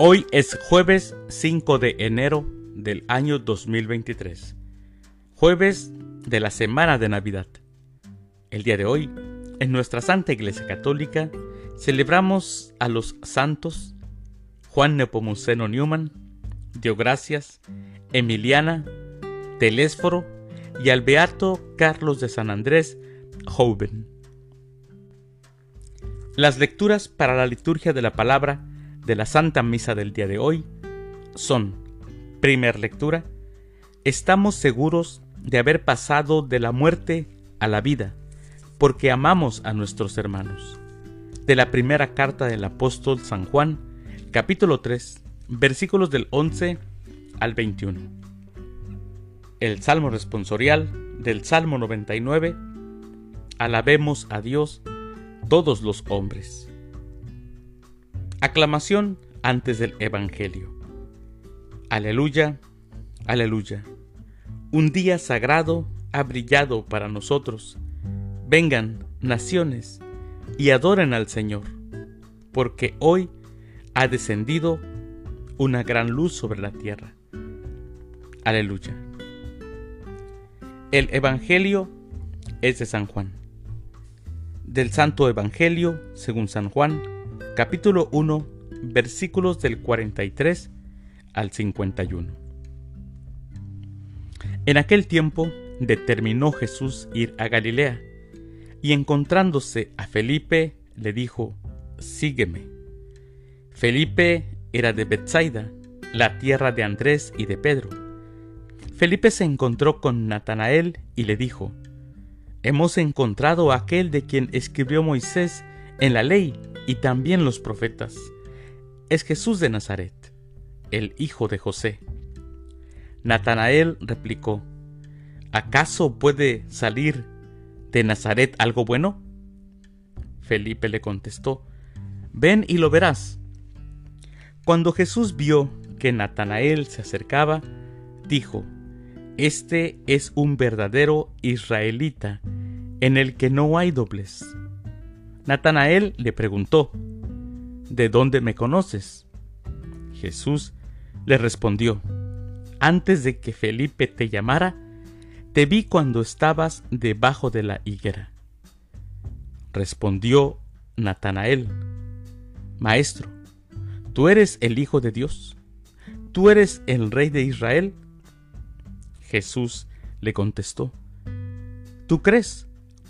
Hoy es jueves 5 de enero del año 2023, jueves de la semana de Navidad. El día de hoy, en nuestra Santa Iglesia Católica, celebramos a los santos Juan Nepomuceno Newman, Diogracias, Emiliana, Telésforo y al Beato Carlos de San Andrés Joven. Las lecturas para la liturgia de la palabra de la Santa Misa del día de hoy son, primer lectura, estamos seguros de haber pasado de la muerte a la vida, porque amamos a nuestros hermanos. De la primera carta del apóstol San Juan, capítulo 3, versículos del 11 al 21. El Salmo responsorial del Salmo 99, Alabemos a Dios todos los hombres. Aclamación antes del Evangelio. Aleluya, aleluya. Un día sagrado ha brillado para nosotros. Vengan, naciones, y adoren al Señor, porque hoy ha descendido una gran luz sobre la tierra. Aleluya. El Evangelio es de San Juan. Del Santo Evangelio, según San Juan, capítulo 1, versículos del 43 al 51. En aquel tiempo determinó Jesús ir a Galilea, y encontrándose a Felipe le dijo, Sígueme. Felipe era de Bethsaida, la tierra de Andrés y de Pedro. Felipe se encontró con Natanael y le dijo, Hemos encontrado a aquel de quien escribió Moisés en la ley y también los profetas. Es Jesús de Nazaret, el hijo de José. Natanael replicó, ¿acaso puede salir de Nazaret algo bueno? Felipe le contestó, ven y lo verás. Cuando Jesús vio que Natanael se acercaba, dijo, Este es un verdadero israelita, en el que no hay doblez. Natanael le preguntó, ¿De dónde me conoces? Jesús le respondió, Antes de que Felipe te llamara, te vi cuando estabas debajo de la higuera. Respondió Natanael, Maestro, ¿tú eres el Hijo de Dios? ¿Tú eres el Rey de Israel? Jesús le contestó, ¿tú crees?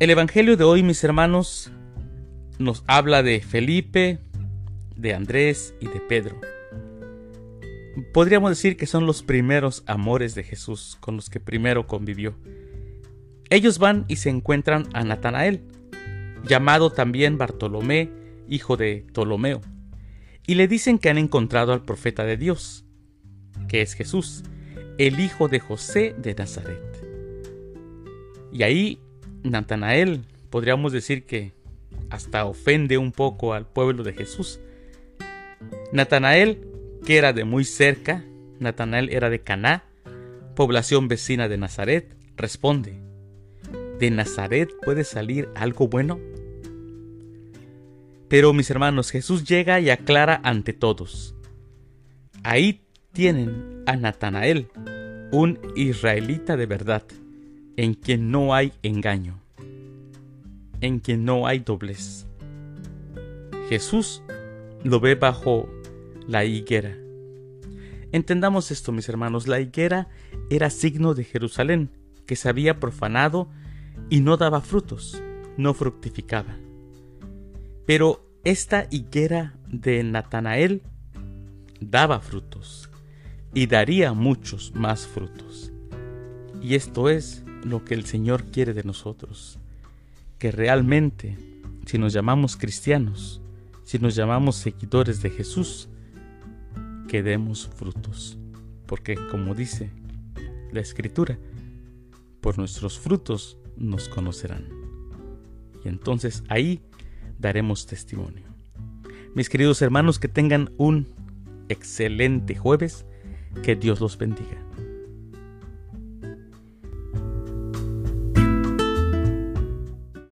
El Evangelio de hoy, mis hermanos, nos habla de Felipe, de Andrés y de Pedro. Podríamos decir que son los primeros amores de Jesús con los que primero convivió. Ellos van y se encuentran a Natanael, llamado también Bartolomé, hijo de Ptolomeo, y le dicen que han encontrado al profeta de Dios, que es Jesús, el hijo de José de Nazaret. Y ahí Natanael podríamos decir que hasta ofende un poco al pueblo de Jesús. Natanael, que era de muy cerca, Natanael era de Caná, población vecina de Nazaret, responde: ¿De Nazaret puede salir algo bueno? Pero mis hermanos, Jesús llega y aclara ante todos. Ahí tienen a Natanael, un israelita de verdad en quien no hay engaño, en quien no hay doblez. Jesús lo ve bajo la higuera. Entendamos esto, mis hermanos, la higuera era signo de Jerusalén, que se había profanado y no daba frutos, no fructificaba. Pero esta higuera de Natanael daba frutos y daría muchos más frutos. Y esto es lo que el Señor quiere de nosotros. Que realmente, si nos llamamos cristianos, si nos llamamos seguidores de Jesús, que demos frutos. Porque como dice la escritura, por nuestros frutos nos conocerán. Y entonces ahí daremos testimonio. Mis queridos hermanos, que tengan un excelente jueves. Que Dios los bendiga.